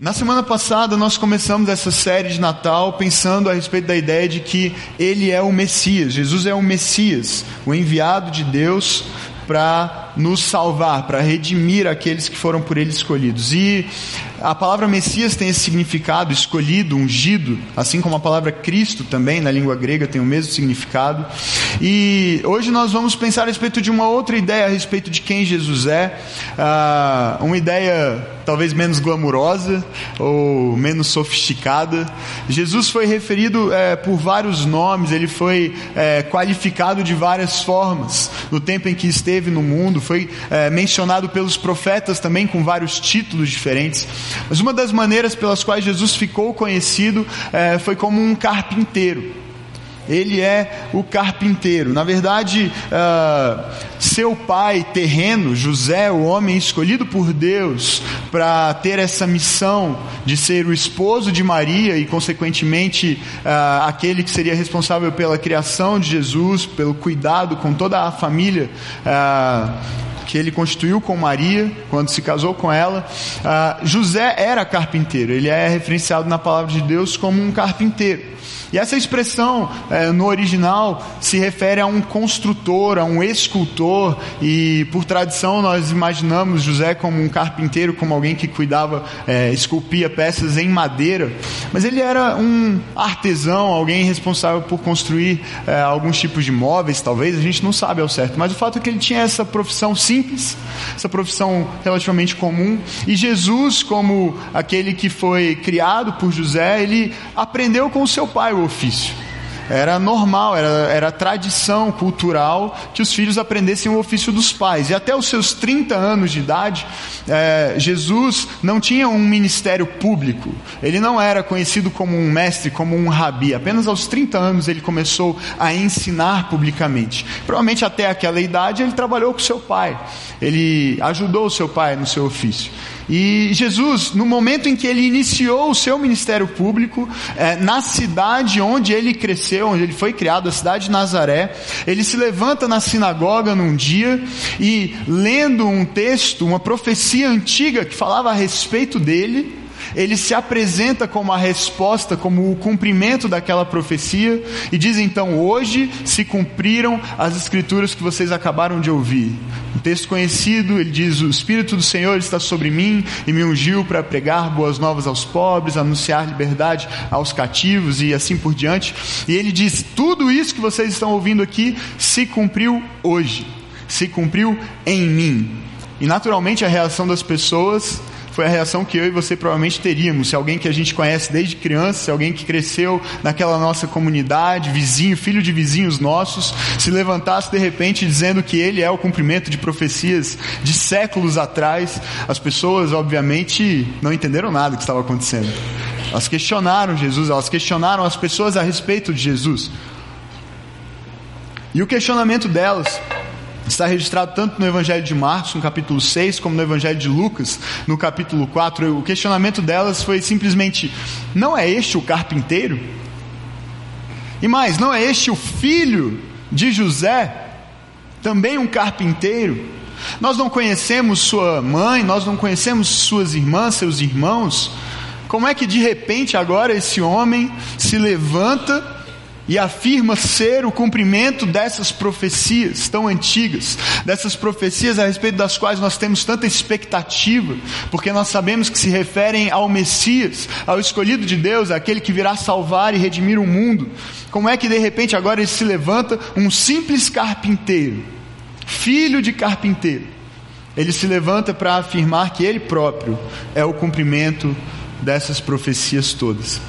Na semana passada nós começamos essa série de Natal pensando a respeito da ideia de que ele é o Messias, Jesus é o Messias, o enviado de Deus para nos salvar, para redimir aqueles que foram por ele escolhidos. E a palavra Messias tem esse significado, escolhido, ungido, assim como a palavra Cristo também na língua grega tem o mesmo significado. E hoje nós vamos pensar a respeito de uma outra ideia a respeito de quem Jesus é, uh, uma ideia talvez menos glamurosa ou menos sofisticada. Jesus foi referido é, por vários nomes, ele foi é, qualificado de várias formas no tempo em que esteve no mundo, foi é, mencionado pelos profetas também com vários títulos diferentes. Mas uma das maneiras pelas quais Jesus ficou conhecido é, foi como um carpinteiro. Ele é o carpinteiro. Na verdade, uh, seu pai terreno, José, o homem escolhido por Deus para ter essa missão de ser o esposo de Maria e, consequentemente, uh, aquele que seria responsável pela criação de Jesus, pelo cuidado com toda a família. Uh, que ele constituiu com Maria, quando se casou com ela. Uh, José era carpinteiro, ele é referenciado na palavra de Deus como um carpinteiro. E essa expressão é, no original se refere a um construtor, a um escultor, e por tradição nós imaginamos José como um carpinteiro, como alguém que cuidava, é, esculpia peças em madeira, mas ele era um artesão, alguém responsável por construir é, alguns tipos de móveis, talvez, a gente não sabe ao certo, mas o fato é que ele tinha essa profissão simples, essa profissão relativamente comum, e Jesus, como aquele que foi criado por José, ele aprendeu com o seu pai o ofício. Era normal, era, era tradição cultural que os filhos aprendessem o ofício dos pais. E até os seus 30 anos de idade, é, Jesus não tinha um ministério público. Ele não era conhecido como um mestre, como um rabi. Apenas aos 30 anos ele começou a ensinar publicamente. Provavelmente até aquela idade ele trabalhou com seu pai. Ele ajudou o seu pai no seu ofício. E Jesus, no momento em que ele iniciou o seu ministério público, é, na cidade onde ele cresceu, onde ele foi criado, a cidade de Nazaré, ele se levanta na sinagoga num dia e, lendo um texto, uma profecia antiga que falava a respeito dele, ele se apresenta como a resposta, como o cumprimento daquela profecia, e diz então: Hoje se cumpriram as escrituras que vocês acabaram de ouvir. Um texto conhecido, ele diz: O Espírito do Senhor está sobre mim e me ungiu para pregar boas novas aos pobres, anunciar liberdade aos cativos e assim por diante. E ele diz: Tudo isso que vocês estão ouvindo aqui se cumpriu hoje, se cumpriu em mim. E naturalmente a reação das pessoas foi a reação que eu e você provavelmente teríamos se alguém que a gente conhece desde criança, se alguém que cresceu naquela nossa comunidade, vizinho, filho de vizinhos nossos, se levantasse de repente dizendo que ele é o cumprimento de profecias de séculos atrás, as pessoas obviamente não entenderam nada que estava acontecendo. Elas questionaram Jesus, elas questionaram as pessoas a respeito de Jesus. E o questionamento delas Está registrado tanto no Evangelho de Marcos, no capítulo 6, como no Evangelho de Lucas, no capítulo 4. O questionamento delas foi simplesmente: não é este o carpinteiro? E mais, não é este o filho de José? Também um carpinteiro? Nós não conhecemos sua mãe, nós não conhecemos suas irmãs, seus irmãos. Como é que de repente agora esse homem se levanta e afirma ser o cumprimento dessas profecias tão antigas, dessas profecias a respeito das quais nós temos tanta expectativa, porque nós sabemos que se referem ao Messias, ao escolhido de Deus, aquele que virá salvar e redimir o mundo. Como é que de repente agora ele se levanta um simples carpinteiro, filho de carpinteiro? Ele se levanta para afirmar que ele próprio é o cumprimento dessas profecias todas.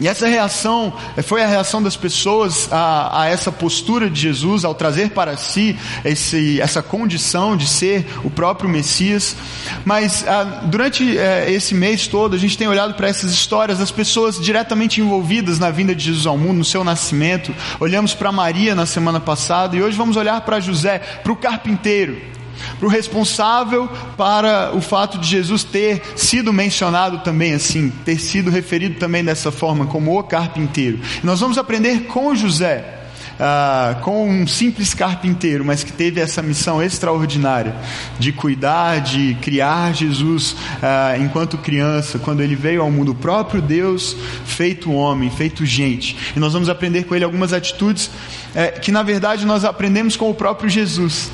E essa reação foi a reação das pessoas a, a, essa postura de Jesus, ao trazer para si esse, essa condição de ser o próprio Messias. Mas a, ah, durante é, esse mês todo, a gente tem olhado para essas histórias das pessoas diretamente envolvidas na vinda de Jesus ao mundo, no seu nascimento. Olhamos para Maria na semana passada e hoje vamos olhar para José, para o carpinteiro para o responsável para o fato de Jesus ter sido mencionado também assim, ter sido referido também dessa forma, como o carpinteiro. Nós vamos aprender com José ah, com um simples carpinteiro, mas que teve essa missão extraordinária de cuidar, de criar Jesus ah, enquanto criança, quando ele veio ao mundo, o próprio Deus feito homem, feito gente. E nós vamos aprender com ele algumas atitudes eh, que, na verdade, nós aprendemos com o próprio Jesus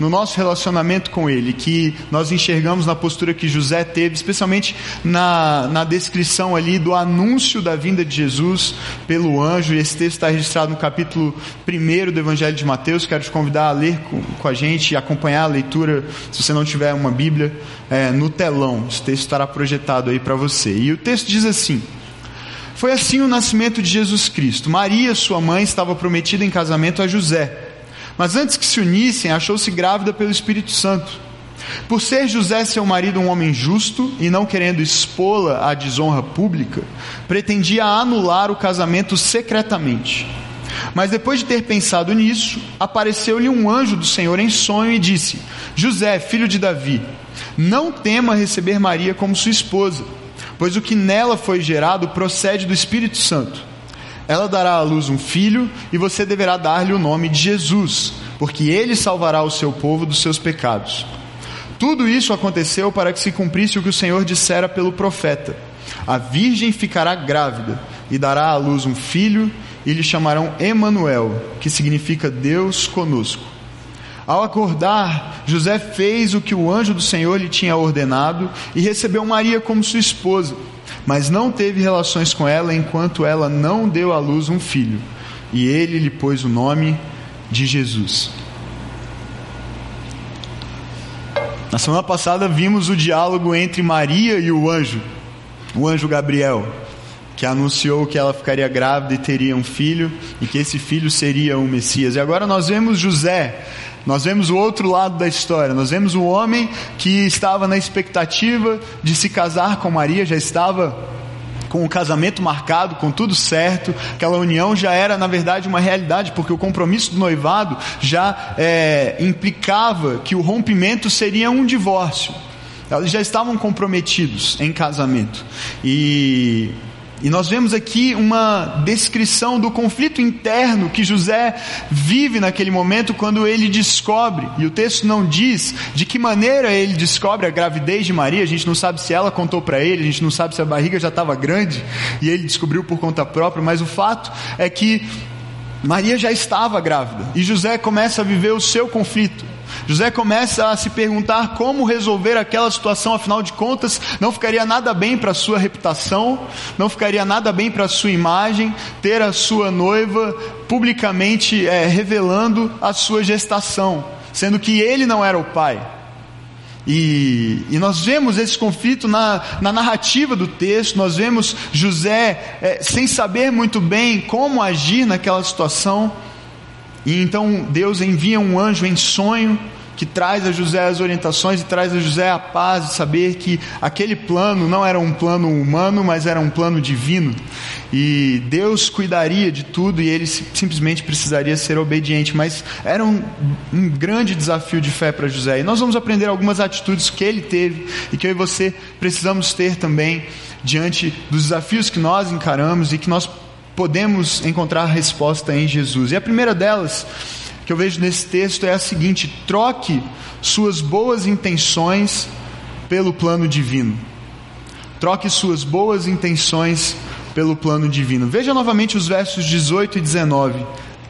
no nosso relacionamento com Ele, que nós enxergamos na postura que José teve, especialmente na, na descrição ali do anúncio da vinda de Jesus pelo anjo. E esse texto está registrado no capítulo 1 do Evangelho de Mateus. Quero te convidar a ler com, com a gente e acompanhar a leitura, se você não tiver uma Bíblia, é, no telão. Esse texto estará projetado aí para você. E o texto diz assim. Foi assim o nascimento de Jesus Cristo. Maria, sua mãe, estava prometida em casamento a José. Mas antes que se unissem, achou-se grávida pelo Espírito Santo. Por ser José, seu marido, um homem justo e não querendo expô-la à desonra pública, pretendia anular o casamento secretamente. Mas depois de ter pensado nisso, apareceu-lhe um anjo do Senhor em sonho e disse: José, filho de Davi, não tema receber Maria como sua esposa, pois o que nela foi gerado procede do Espírito Santo. Ela dará à luz um filho e você deverá dar-lhe o nome de Jesus, porque ele salvará o seu povo dos seus pecados. Tudo isso aconteceu para que se cumprisse o que o Senhor dissera pelo profeta: A virgem ficará grávida e dará à luz um filho e lhe chamarão Emanuel, que significa Deus conosco. Ao acordar, José fez o que o anjo do Senhor lhe tinha ordenado e recebeu Maria como sua esposa mas não teve relações com ela enquanto ela não deu à luz um filho, e ele lhe pôs o nome de Jesus. Na semana passada vimos o diálogo entre Maria e o anjo, o anjo Gabriel, que anunciou que ela ficaria grávida e teria um filho, e que esse filho seria o Messias. E agora nós vemos José nós vemos o outro lado da história. Nós vemos o homem que estava na expectativa de se casar com Maria, já estava com o casamento marcado, com tudo certo, aquela união já era na verdade uma realidade, porque o compromisso do noivado já é, implicava que o rompimento seria um divórcio. Eles já estavam comprometidos em casamento. E e nós vemos aqui uma descrição do conflito interno que José vive naquele momento quando ele descobre, e o texto não diz de que maneira ele descobre a gravidez de Maria, a gente não sabe se ela contou para ele, a gente não sabe se a barriga já estava grande e ele descobriu por conta própria, mas o fato é que Maria já estava grávida. E José começa a viver o seu conflito. José começa a se perguntar como resolver aquela situação, afinal de contas, não ficaria nada bem para a sua reputação, não ficaria nada bem para a sua imagem, ter a sua noiva publicamente é, revelando a sua gestação, sendo que ele não era o pai. E, e, nós vemos esse conflito na, na, narrativa do texto, nós vemos José é, sem saber muito bem como agir naquela situação. E então Deus envia um anjo em sonho que traz a José as orientações e traz a José a paz de saber que aquele plano não era um plano humano, mas era um plano divino. E Deus cuidaria de tudo e ele simplesmente precisaria ser obediente. Mas era um, um grande desafio de fé para José. E nós vamos aprender algumas atitudes que ele teve e que eu e você precisamos ter também diante dos desafios que nós encaramos e que nós podemos encontrar resposta em Jesus. E a primeira delas, que eu vejo nesse texto, é a seguinte: troque suas boas intenções pelo plano divino. Troque suas boas intenções pelo plano divino. Veja novamente os versos 18 e 19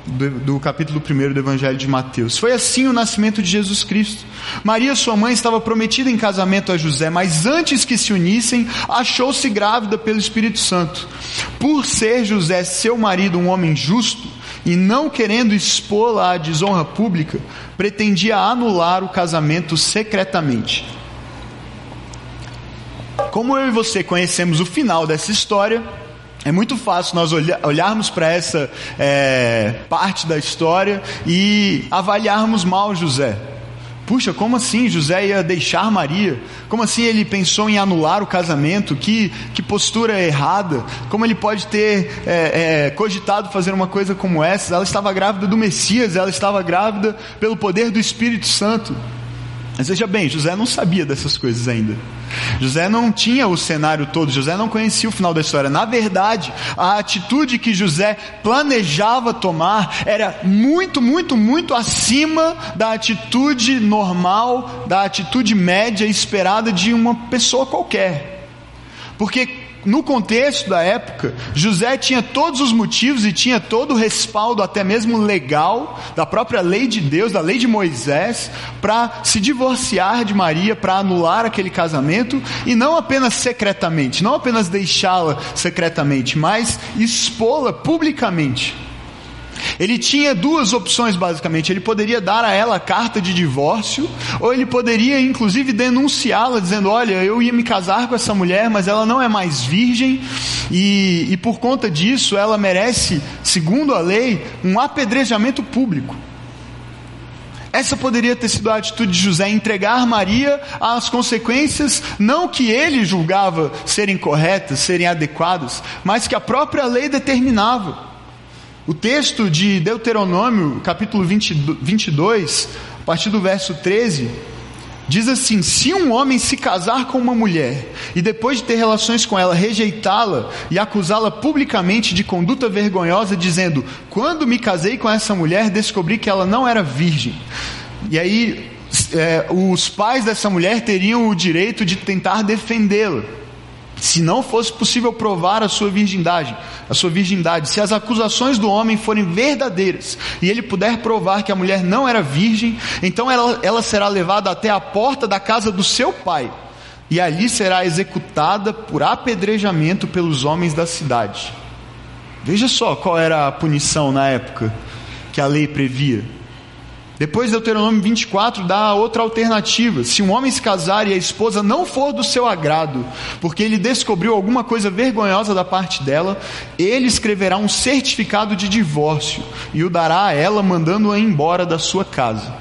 do, do, capítulo 1 do Evangelho de Mateus. Foi assim o nascimento de Jesus Cristo. Maria, sua mãe, estava prometida em casamento a José, mas antes que se unissem, achou-se grávida pelo Espírito Santo. Por ser José, seu marido, um homem justo, e não querendo expô-la à desonra pública, pretendia anular o casamento secretamente. Como eu e você conhecemos o final dessa história, é muito fácil nós olharmos para essa é, parte da história e avaliarmos mal José. Puxa, como assim José ia deixar Maria? Como assim ele pensou em anular o casamento? Que, que postura errada? Como ele pode ter é, é, cogitado fazer uma coisa como essa? Ela estava grávida do Messias, ela estava grávida pelo poder do Espírito Santo. Mas veja bem, José não sabia dessas coisas ainda. José não tinha o cenário todo, José não conhecia o final da história. Na verdade, a atitude que José planejava tomar era muito, muito, muito acima da atitude normal, da atitude média esperada de uma pessoa qualquer. Porque no contexto da época, José tinha todos os motivos e tinha todo o respaldo, até mesmo legal, da própria lei de Deus, da lei de Moisés, para se divorciar de Maria, para anular aquele casamento, e não apenas secretamente, não apenas deixá-la secretamente, mas expô-la publicamente. Ele tinha duas opções basicamente. Ele poderia dar a ela a carta de divórcio, ou ele poderia inclusive denunciá-la, dizendo: Olha, eu ia me casar com essa mulher, mas ela não é mais virgem, e, e por conta disso ela merece, segundo a lei, um apedrejamento público. Essa poderia ter sido a atitude de José, entregar Maria às consequências, não que ele julgava serem corretas, serem adequadas, mas que a própria lei determinava. O texto de Deuteronômio, capítulo 20, 22, a partir do verso 13, diz assim: Se um homem se casar com uma mulher e depois de ter relações com ela rejeitá-la e acusá-la publicamente de conduta vergonhosa, dizendo: Quando me casei com essa mulher, descobri que ela não era virgem. E aí, é, os pais dessa mulher teriam o direito de tentar defendê-la se não fosse possível provar a sua virgindade, a sua virgindade, se as acusações do homem forem verdadeiras e ele puder provar que a mulher não era virgem, então ela, ela será levada até a porta da casa do seu pai e ali será executada por apedrejamento pelos homens da cidade. Veja só qual era a punição na época que a lei previa. Depois Deuteronômio 24 dá outra alternativa. Se um homem se casar e a esposa não for do seu agrado, porque ele descobriu alguma coisa vergonhosa da parte dela, ele escreverá um certificado de divórcio e o dará a ela, mandando-a embora da sua casa.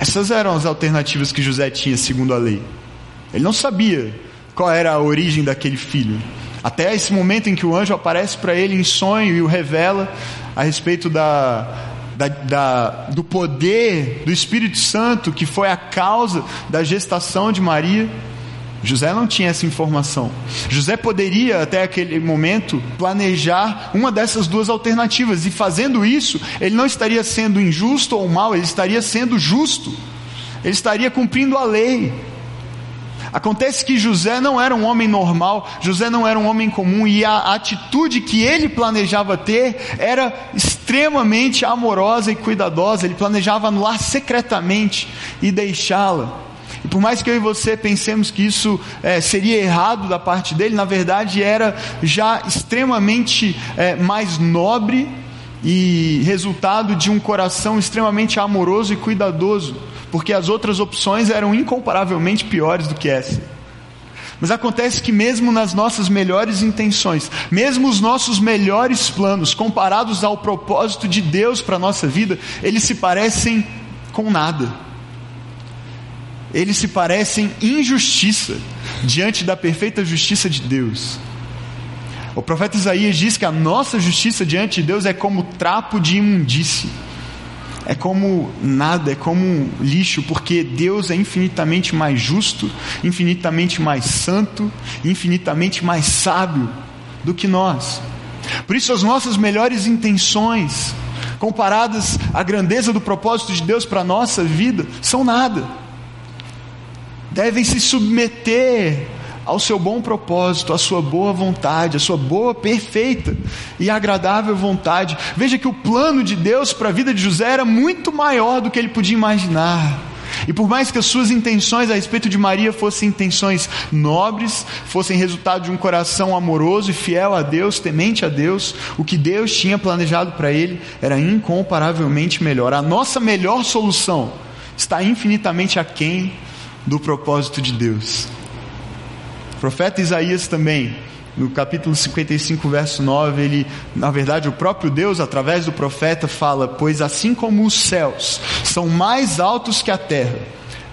Essas eram as alternativas que José tinha segundo a lei. Ele não sabia qual era a origem daquele filho. Até esse momento em que o anjo aparece para ele em sonho e o revela a respeito da, da, da, do poder do Espírito Santo, que foi a causa da gestação de Maria. José não tinha essa informação. José poderia, até aquele momento, planejar uma dessas duas alternativas, e fazendo isso, ele não estaria sendo injusto ou mal, ele estaria sendo justo, ele estaria cumprindo a lei. Acontece que José não era um homem normal, José não era um homem comum e a atitude que ele planejava ter era extremamente amorosa e cuidadosa. Ele planejava anular secretamente e deixá-la. E por mais que eu e você pensemos que isso é, seria errado da parte dele, na verdade era já extremamente é, mais nobre e resultado de um coração extremamente amoroso e cuidadoso porque as outras opções eram incomparavelmente piores do que essa. Mas acontece que, mesmo nas nossas melhores intenções, mesmo os nossos melhores planos, comparados ao propósito de Deus para a nossa vida, eles se parecem com nada. Eles se parecem injustiça diante da perfeita justiça de Deus. O profeta Isaías diz que a nossa justiça diante de Deus é como trapo de imundície é como nada, é como lixo, porque Deus é infinitamente mais justo, infinitamente mais santo, infinitamente mais sábio do que nós. Por isso, as nossas melhores intenções, comparadas à grandeza do propósito de Deus para a nossa vida, são nada. Devem se submeter ao seu bom propósito, à sua boa vontade, à sua boa, perfeita e agradável vontade. Veja que o plano de Deus para a vida de José era muito maior do que ele podia imaginar. E por mais que as suas intenções a respeito de Maria fossem intenções nobres, fossem resultado de um coração amoroso e fiel a Deus, temente a Deus, o que Deus tinha planejado para ele era incomparavelmente melhor. A nossa melhor solução está infinitamente aquém do propósito de Deus. O profeta Isaías também, no capítulo 55, verso 9, ele, na verdade, o próprio Deus, através do profeta, fala: Pois assim como os céus são mais altos que a terra,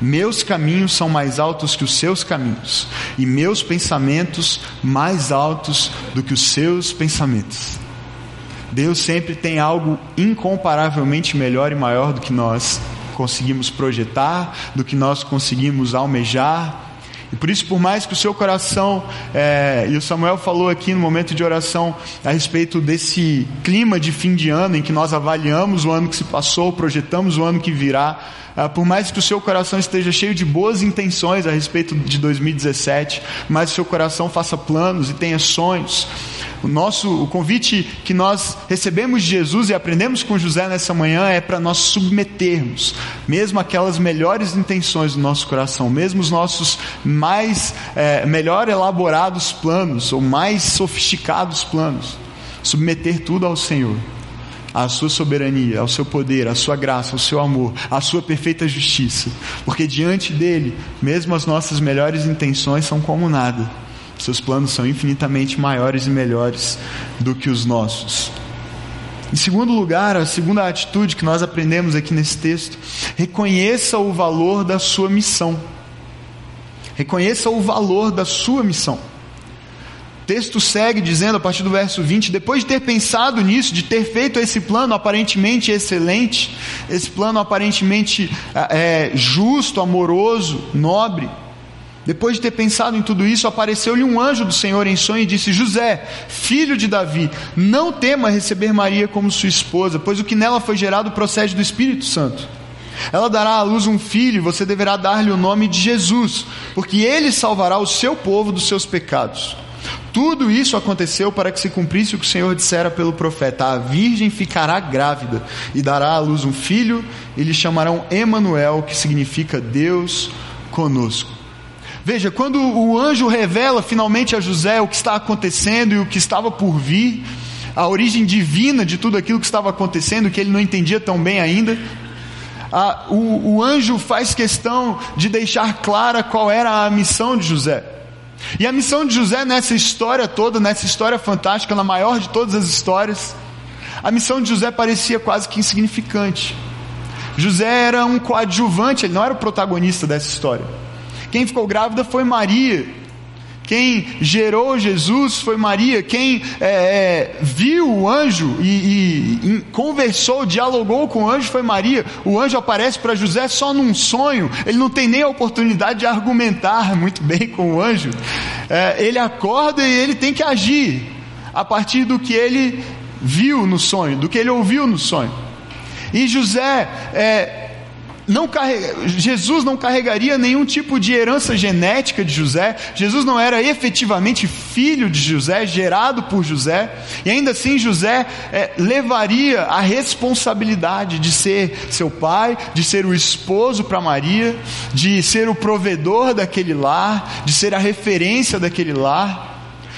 meus caminhos são mais altos que os seus caminhos, e meus pensamentos mais altos do que os seus pensamentos. Deus sempre tem algo incomparavelmente melhor e maior do que nós. conseguimos projetar, do que nós conseguimos almejar. Por isso, por mais que o seu coração, é, e o Samuel falou aqui no momento de oração a respeito desse clima de fim de ano, em que nós avaliamos o ano que se passou, projetamos o ano que virá, é, por mais que o seu coração esteja cheio de boas intenções a respeito de 2017, mas o seu coração faça planos e tenha sonhos, o nosso o convite que nós recebemos de Jesus e aprendemos com José nessa manhã é para nós submetermos, mesmo aquelas melhores intenções do nosso coração, mesmo os nossos mais é, melhor elaborados planos ou mais sofisticados planos, submeter tudo ao Senhor à sua soberania, ao seu poder, à sua graça, ao seu amor, à sua perfeita justiça, porque diante dele, mesmo as nossas melhores intenções são como nada. Seus planos são infinitamente maiores e melhores do que os nossos. Em segundo lugar, a segunda atitude que nós aprendemos aqui nesse texto, reconheça o valor da sua missão. Reconheça o valor da sua missão. Texto segue dizendo, a partir do verso 20: depois de ter pensado nisso, de ter feito esse plano aparentemente excelente, esse plano aparentemente é, justo, amoroso, nobre, depois de ter pensado em tudo isso, apareceu-lhe um anjo do Senhor em sonho e disse: José, filho de Davi, não tema receber Maria como sua esposa, pois o que nela foi gerado procede do Espírito Santo. Ela dará à luz um filho, e você deverá dar-lhe o nome de Jesus, porque ele salvará o seu povo dos seus pecados. Tudo isso aconteceu para que se cumprisse o que o Senhor dissera pelo profeta: A virgem ficará grávida e dará à luz um filho, e lhe chamarão Emanuel, que significa Deus conosco. Veja, quando o anjo revela finalmente a José o que está acontecendo e o que estava por vir, a origem divina de tudo aquilo que estava acontecendo, que ele não entendia tão bem ainda, a, o, o anjo faz questão de deixar clara qual era a missão de José. E a missão de José nessa história toda, nessa história fantástica, na maior de todas as histórias, a missão de José parecia quase que insignificante. José era um coadjuvante, ele não era o protagonista dessa história. Quem ficou grávida foi Maria. Quem gerou Jesus foi Maria. Quem é, é, viu o anjo e, e, e, conversou, dialogou com o anjo foi Maria. O anjo aparece para José só num sonho. Ele não tem nem a oportunidade de argumentar muito bem com o anjo. É, ele acorda e ele tem que agir a partir do que ele viu no sonho, do que ele ouviu no sonho. E José é, não carrega, Jesus não carregaria nenhum tipo de herança genética de José, Jesus não era efetivamente filho de José, gerado por José, e ainda assim José é, levaria a responsabilidade de ser seu pai, de ser o esposo para Maria, de ser o provedor daquele lar, de ser a referência daquele lar.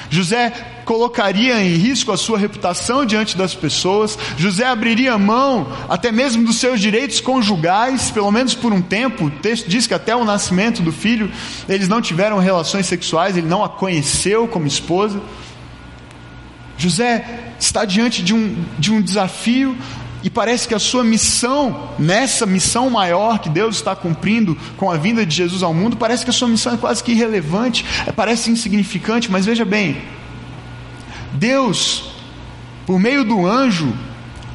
José colocaria em risco a sua reputação diante das pessoas, José abriria mão até mesmo dos seus direitos conjugais, pelo menos por um tempo. O texto diz que até o nascimento do filho eles não tiveram relações sexuais, ele não a conheceu como esposa. José está diante de um, de um desafio e parece que a sua missão, nessa missão maior que Deus está cumprindo com a vinda de Jesus ao mundo, parece que a sua missão é quase que irrelevante, parece insignificante, mas veja bem, Deus, por meio do anjo,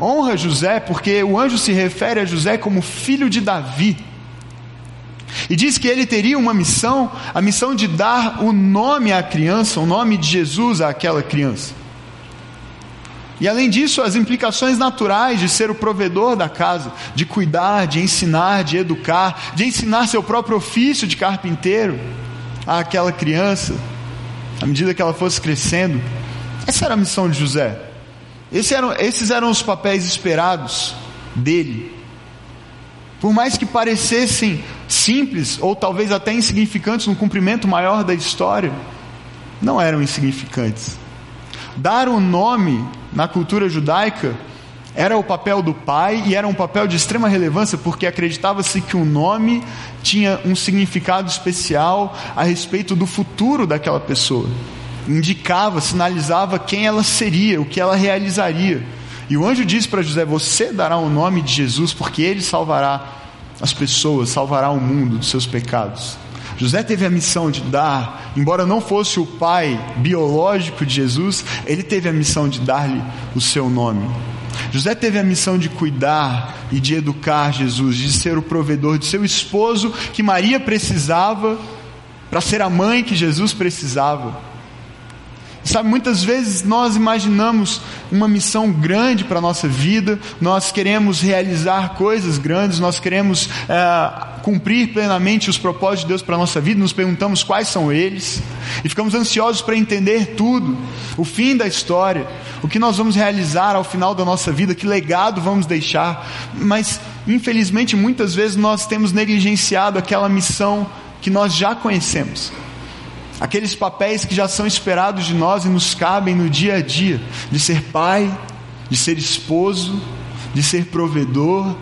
honra José, porque o anjo se refere a José como filho de Davi. E diz que ele teria uma missão, a missão de dar o nome à criança, o nome de Jesus àquela criança. E além disso, as implicações naturais de ser o provedor da casa, de cuidar, de ensinar, de educar, de ensinar seu próprio ofício de carpinteiro àquela criança, à medida que ela fosse crescendo. Essa era a missão de José. Esses eram, esses eram os papéis esperados dele. Por mais que parecessem simples ou talvez até insignificantes no cumprimento maior da história, não eram insignificantes. Dar um nome na cultura judaica era o papel do pai e era um papel de extrema relevância porque acreditava-se que o nome tinha um significado especial a respeito do futuro daquela pessoa indicava, sinalizava quem ela seria, o que ela realizaria. E o anjo disse para José: Você dará o nome de Jesus, porque ele salvará as pessoas, salvará o mundo dos seus pecados. José teve a missão de dar, embora não fosse o pai biológico de Jesus, ele teve a missão de dar-lhe o seu nome. José teve a missão de cuidar e de educar Jesus, de ser o provedor de seu esposo que Maria precisava para ser a mãe que Jesus precisava. Sabe, muitas vezes nós imaginamos uma missão grande para a nossa vida, nós queremos realizar coisas grandes, nós queremos é, cumprir plenamente os propósitos de Deus para a nossa vida, nos perguntamos quais são eles, e ficamos ansiosos para entender tudo, o fim da história, o que nós vamos realizar ao final da nossa vida, que legado vamos deixar, mas infelizmente muitas vezes nós temos negligenciado aquela missão que nós já conhecemos aqueles papéis que já são esperados de nós e nos cabem no dia a dia, de ser pai, de ser esposo, de ser provedor,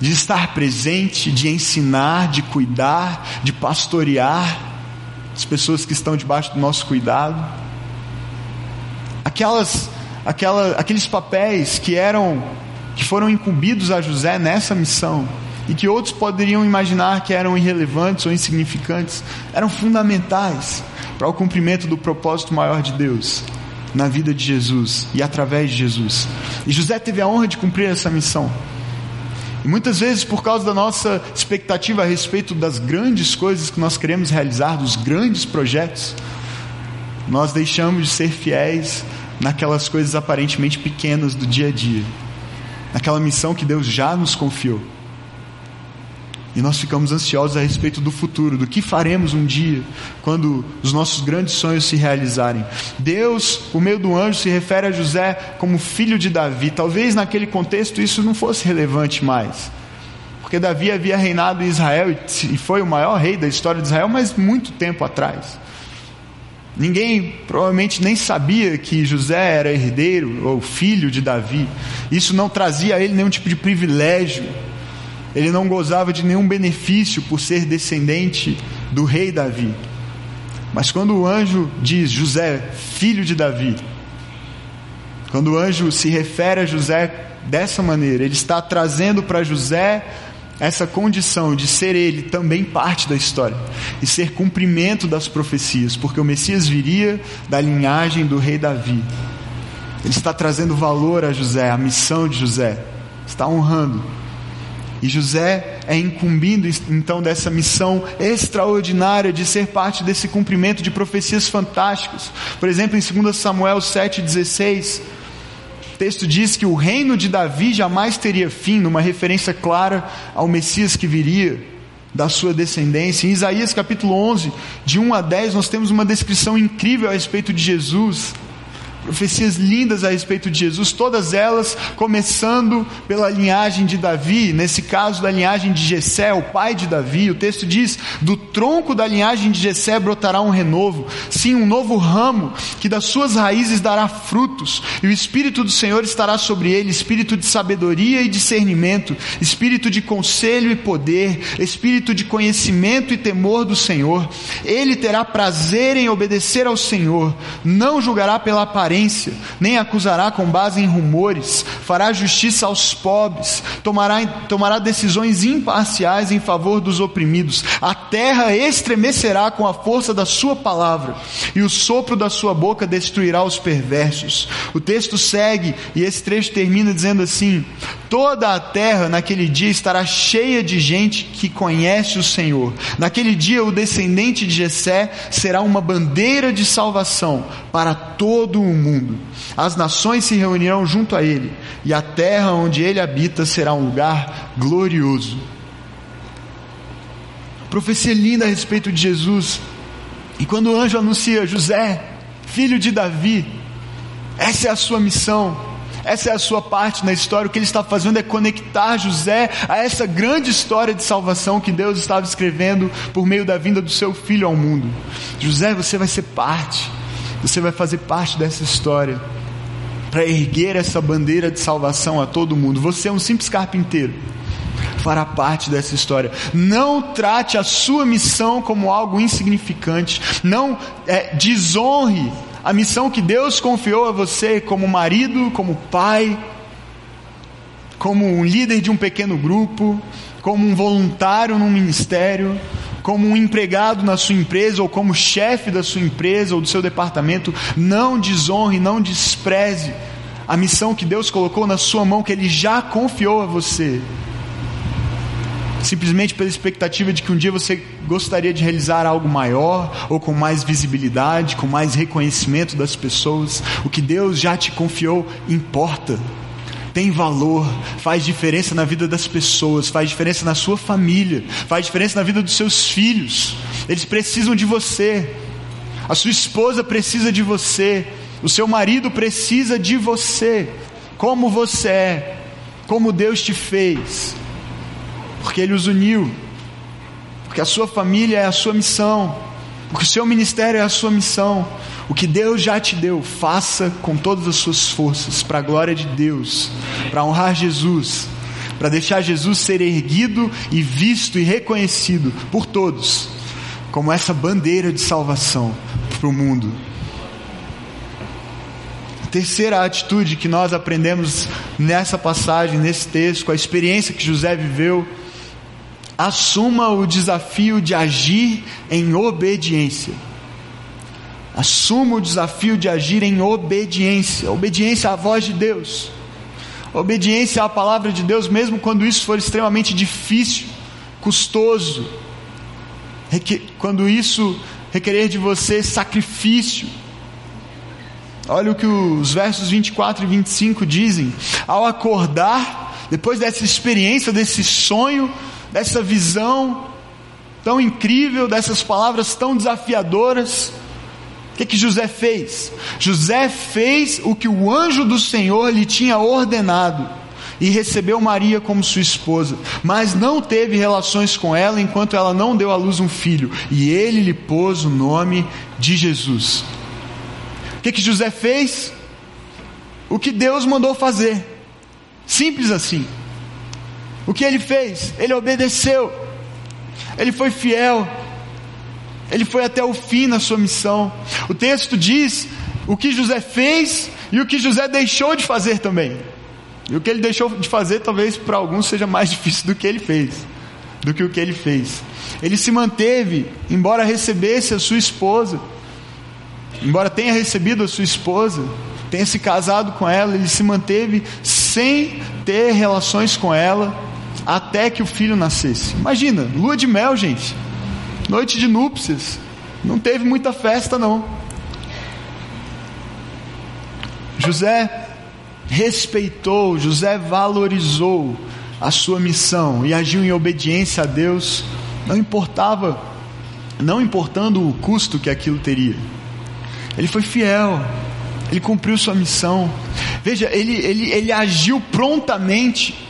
de estar presente, de ensinar, de cuidar, de pastorear as pessoas que estão debaixo do nosso cuidado. Aquelas, aquela, aqueles papéis que eram, que foram incumbidos a José nessa missão, e que outros poderiam imaginar que eram irrelevantes ou insignificantes, eram fundamentais para o cumprimento do propósito maior de Deus na vida de Jesus e através de Jesus. E José teve a honra de cumprir essa missão. E muitas vezes, por causa da nossa expectativa a respeito das grandes coisas que nós queremos realizar, dos grandes projetos, nós deixamos de ser fiéis naquelas coisas aparentemente pequenas do dia a dia, naquela missão que Deus já nos confiou. E nós ficamos ansiosos a respeito do futuro, do que faremos um dia, quando os nossos grandes sonhos se realizarem. Deus, por meio do anjo, se refere a José como filho de Davi. Talvez naquele contexto isso não fosse relevante mais. Porque Davi havia reinado em Israel e foi o maior rei da história de Israel, mas muito tempo atrás. Ninguém provavelmente nem sabia que José era herdeiro ou filho de Davi. Isso não trazia a ele nenhum tipo de privilégio ele não gozava de nenhum benefício por ser descendente do rei Davi. Mas quando o anjo diz José, filho de Davi, quando o anjo se refere a José dessa maneira, ele está trazendo para José essa condição de ser ele também parte da história e ser cumprimento das profecias, porque o Messias viria da linhagem do rei Davi. Ele está trazendo valor a José, a missão de José, está honrando e José é incumbido então dessa missão extraordinária de ser parte desse cumprimento de profecias fantásticas. Por exemplo, em 2 Samuel 7,16, o texto diz que o reino de Davi jamais teria fim, numa referência clara ao Messias que viria da sua descendência. Em Isaías capítulo 11, de 1 a 10, nós temos uma descrição incrível a respeito de Jesus profecias lindas a respeito de Jesus, todas elas começando pela linhagem de Davi, nesse caso da linhagem de Jessé, o pai de Davi. O texto diz: "Do tronco da linhagem de Jessé brotará um renovo, sim, um novo ramo, que das suas raízes dará frutos, e o espírito do Senhor estará sobre ele, espírito de sabedoria e discernimento, espírito de conselho e poder, espírito de conhecimento e temor do Senhor. Ele terá prazer em obedecer ao Senhor, não julgará pela aparência aparência, nem acusará com base em rumores, fará justiça aos pobres, tomará, tomará decisões imparciais em favor dos oprimidos. A terra estremecerá com a força da sua palavra, e o sopro da sua boca destruirá os perversos. O texto segue, e esse trecho termina dizendo assim: Toda a terra naquele dia estará cheia de gente que conhece o Senhor. Naquele dia o descendente de Jessé será uma bandeira de salvação para todo o mundo. As nações se reunirão junto a ele, e a terra onde ele habita será um lugar glorioso. Profecia linda a respeito de Jesus. E quando o anjo anuncia José, filho de Davi, essa é a sua missão essa é a sua parte na história. O que ele está fazendo é conectar José a essa grande história de salvação que Deus estava escrevendo por meio da vinda do seu filho ao mundo. José, você vai ser parte. Você vai fazer parte dessa história para erguer essa bandeira de salvação a todo mundo. Você é um simples carpinteiro fará parte dessa história. Não trate a sua missão como algo insignificante. Não é, desonre a missão que Deus confiou a você como marido, como pai, como um líder de um pequeno grupo, como um voluntário num ministério, como um empregado na sua empresa ou como chefe da sua empresa ou do seu departamento, não desonre, não despreze a missão que Deus colocou na sua mão, que Ele já confiou a você, simplesmente pela expectativa de que um dia você gostaria de realizar algo maior, ou com mais visibilidade, com mais reconhecimento das pessoas, o que Deus já te confiou importa, tem valor, faz diferença na vida das pessoas, faz diferença na sua família, faz diferença na vida dos seus filhos, eles precisam de você, a sua esposa precisa de você, o seu marido precisa de você, como você é, como Deus te fez. Porque Ele os uniu, porque a sua família é a sua missão, porque o seu ministério é a sua missão. O que Deus já te deu, faça com todas as suas forças, para a glória de Deus, para honrar Jesus, para deixar Jesus ser erguido e visto e reconhecido por todos, como essa bandeira de salvação para o mundo. A terceira atitude que nós aprendemos nessa passagem, nesse texto, com a experiência que José viveu, assuma o desafio de agir em obediência. Assuma o desafio de agir em obediência, obediência à voz de Deus, obediência à palavra de Deus, mesmo quando isso for extremamente difícil, custoso, quando isso requerer de você sacrifício. Olha o que os versos 24 e 25 dizem: ao acordar, depois dessa experiência, desse sonho, dessa visão tão incrível, dessas palavras tão desafiadoras. O que, que José fez? José fez o que o anjo do Senhor lhe tinha ordenado e recebeu Maria como sua esposa, mas não teve relações com ela enquanto ela não deu à luz um filho, e ele lhe pôs o nome de Jesus. O que, que José fez? O que Deus mandou fazer, simples assim. O que ele fez? Ele obedeceu, ele foi fiel, ele foi até o fim na sua missão. O texto diz o que José fez e o que José deixou de fazer também. E o que ele deixou de fazer, talvez para alguns seja mais difícil do que ele fez, do que o que ele fez. Ele se manteve, embora recebesse a sua esposa, embora tenha recebido a sua esposa, tenha se casado com ela, ele se manteve sem ter relações com ela, até que o filho nascesse. Imagina, lua de mel, gente. Noite de núpcias. Não teve muita festa, não. José respeitou, José valorizou a sua missão e agiu em obediência a Deus, não importava, não importando o custo que aquilo teria. Ele foi fiel, ele cumpriu sua missão. Veja, ele, ele, ele agiu prontamente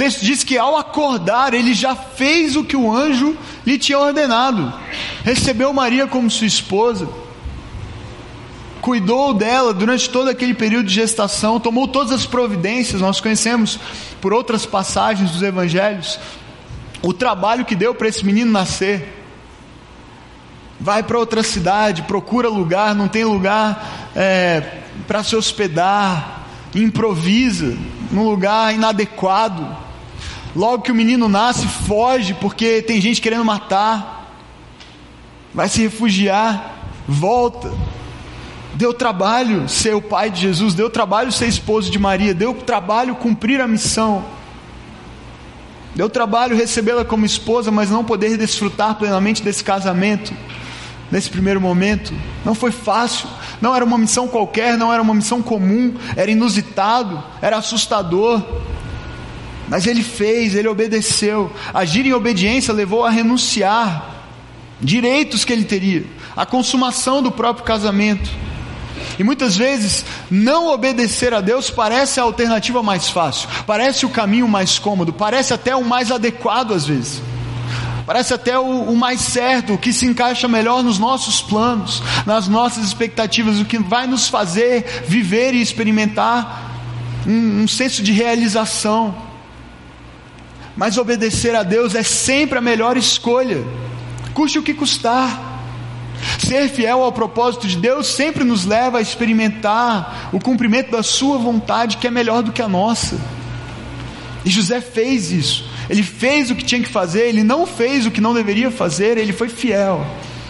texto diz que ao acordar, ele já fez o que o anjo lhe tinha ordenado. Recebeu Maria como sua esposa, cuidou dela durante todo aquele período de gestação, tomou todas as providências. Nós conhecemos por outras passagens dos evangelhos o trabalho que deu para esse menino nascer. Vai para outra cidade, procura lugar, não tem lugar é, para se hospedar, improvisa num lugar inadequado Logo que o menino nasce, foge, porque tem gente querendo matar. Vai se refugiar, volta. Deu trabalho ser o pai de Jesus, deu trabalho ser esposo de Maria, deu trabalho cumprir a missão. Deu trabalho recebê-la como esposa, mas não poder desfrutar plenamente desse casamento nesse primeiro momento. Não foi fácil, não era uma missão qualquer, não era uma missão comum, era inusitado, era assustador. Mas ele fez, ele obedeceu. Agir em obediência levou a renunciar direitos que ele teria, a consumação do próprio casamento. E muitas vezes não obedecer a Deus parece a alternativa mais fácil, parece o caminho mais cômodo, parece até o mais adequado às vezes. Parece até o, o mais certo, o que se encaixa melhor nos nossos planos, nas nossas expectativas, o que vai nos fazer viver e experimentar um, um senso de realização mas obedecer a Deus é sempre a melhor escolha, custe o que custar. Ser fiel ao propósito de Deus sempre nos leva a experimentar o cumprimento da Sua vontade, que é melhor do que a nossa. E José fez isso, ele fez o que tinha que fazer, ele não fez o que não deveria fazer, ele foi fiel,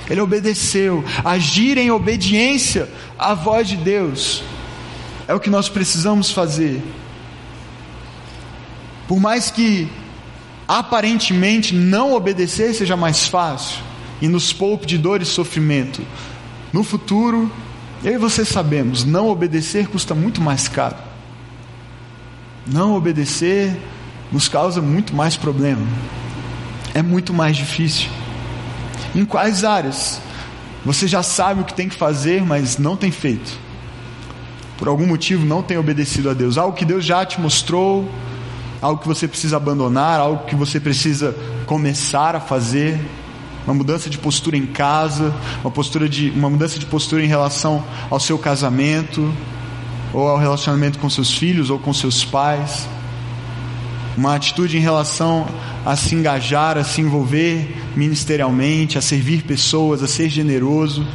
ele obedeceu. Agir em obediência à voz de Deus É o que nós precisamos fazer. Por mais que aparentemente não obedecer seja mais fácil e nos poupe de dor e sofrimento, no futuro, eu e você sabemos, não obedecer custa muito mais caro. Não obedecer nos causa muito mais problema. É muito mais difícil. Em quais áreas? Você já sabe o que tem que fazer, mas não tem feito. Por algum motivo não tem obedecido a Deus. Algo que Deus já te mostrou, algo que você precisa abandonar, algo que você precisa começar a fazer, uma mudança de postura em casa, uma postura de uma mudança de postura em relação ao seu casamento, ou ao relacionamento com seus filhos ou com seus pais, uma atitude em relação a se engajar, a se envolver ministerialmente, a servir pessoas, a ser generoso,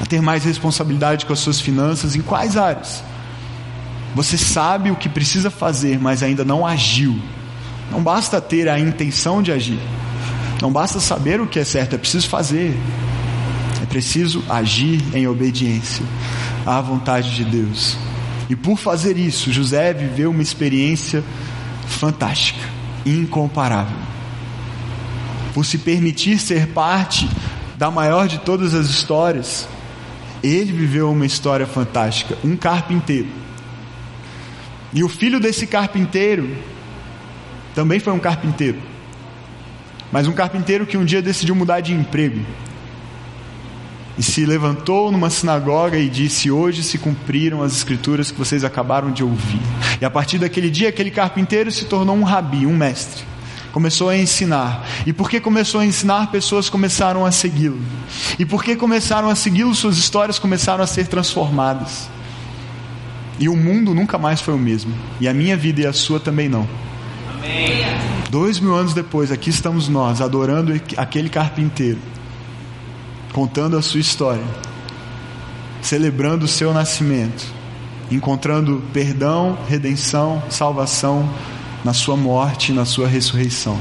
a ter mais responsabilidade com as suas finanças, em quais áreas? Você sabe o que precisa fazer, mas ainda não agiu. Não basta ter a intenção de agir. Não basta saber o que é certo, é preciso fazer. É preciso agir em obediência à vontade de Deus. E por fazer isso, José viveu uma experiência fantástica, incomparável. Por se permitir ser parte da maior de todas as histórias, ele viveu uma história fantástica, um carpinteiro e o filho desse carpinteiro também foi um carpinteiro. Mas um carpinteiro que um dia decidiu mudar de emprego. E se levantou numa sinagoga e disse: Hoje se cumpriram as escrituras que vocês acabaram de ouvir. E a partir daquele dia, aquele carpinteiro se tornou um rabi, um mestre. Começou a ensinar. E porque começou a ensinar, pessoas começaram a segui-lo. E porque começaram a segui-lo, suas histórias começaram a ser transformadas. E o mundo nunca mais foi o mesmo. E a minha vida e a sua também não. Amém. Dois mil anos depois, aqui estamos nós, adorando aquele carpinteiro, contando a sua história, celebrando o seu nascimento, encontrando perdão, redenção, salvação na sua morte e na sua ressurreição.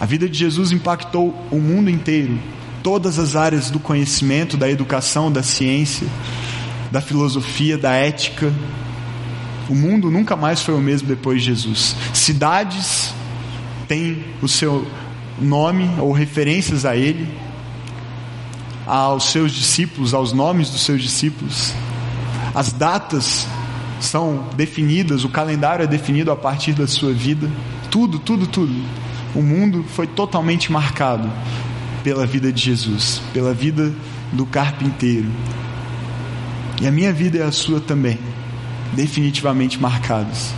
A vida de Jesus impactou o mundo inteiro, todas as áreas do conhecimento, da educação, da ciência da filosofia, da ética. O mundo nunca mais foi o mesmo depois de Jesus. Cidades têm o seu nome ou referências a ele, aos seus discípulos, aos nomes dos seus discípulos. As datas são definidas, o calendário é definido a partir da sua vida. Tudo, tudo, tudo. O mundo foi totalmente marcado pela vida de Jesus, pela vida do carpinteiro, e a minha vida e a sua também, definitivamente marcados.